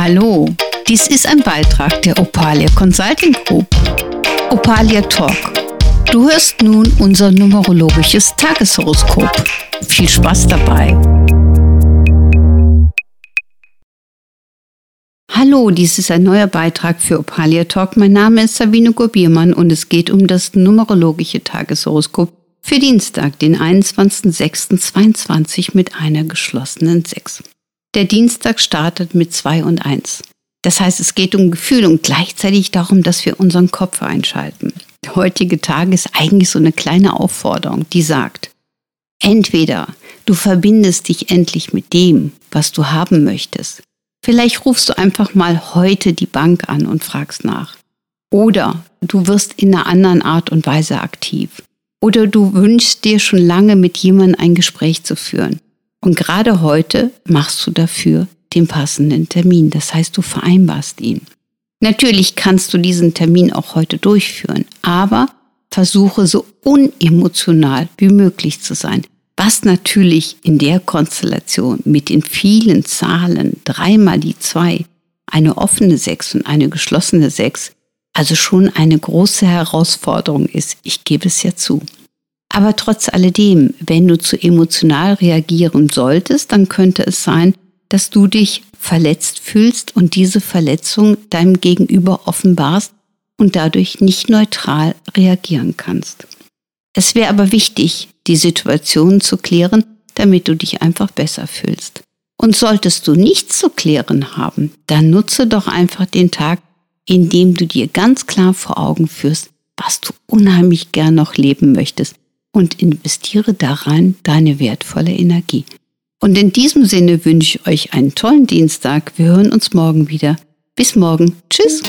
Hallo, dies ist ein Beitrag der Opalia Consulting Group. Opalia Talk. Du hörst nun unser numerologisches Tageshoroskop. Viel Spaß dabei. Hallo, dies ist ein neuer Beitrag für Opalia Talk. Mein Name ist Sabine Gurbiermann und es geht um das numerologische Tageshoroskop für Dienstag, den 21.06.22 mit einer geschlossenen 6. Der Dienstag startet mit 2 und 1. Das heißt, es geht um Gefühl und gleichzeitig darum, dass wir unseren Kopf einschalten. Der heutige Tag ist eigentlich so eine kleine Aufforderung, die sagt, entweder du verbindest dich endlich mit dem, was du haben möchtest. Vielleicht rufst du einfach mal heute die Bank an und fragst nach. Oder du wirst in einer anderen Art und Weise aktiv. Oder du wünschst dir schon lange mit jemandem ein Gespräch zu führen. Und gerade heute machst du dafür den passenden Termin. Das heißt, du vereinbarst ihn. Natürlich kannst du diesen Termin auch heute durchführen, aber versuche so unemotional wie möglich zu sein. Was natürlich in der Konstellation mit den vielen Zahlen, dreimal die zwei, eine offene Sechs und eine geschlossene Sechs, also schon eine große Herausforderung ist. Ich gebe es ja zu. Aber trotz alledem, wenn du zu emotional reagieren solltest, dann könnte es sein, dass du dich verletzt fühlst und diese Verletzung deinem Gegenüber offenbarst und dadurch nicht neutral reagieren kannst. Es wäre aber wichtig, die Situation zu klären, damit du dich einfach besser fühlst. Und solltest du nichts zu klären haben, dann nutze doch einfach den Tag, indem du dir ganz klar vor Augen führst, was du unheimlich gern noch leben möchtest und investiere daran deine wertvolle Energie. Und in diesem Sinne wünsche ich euch einen tollen Dienstag. Wir hören uns morgen wieder. Bis morgen. Tschüss.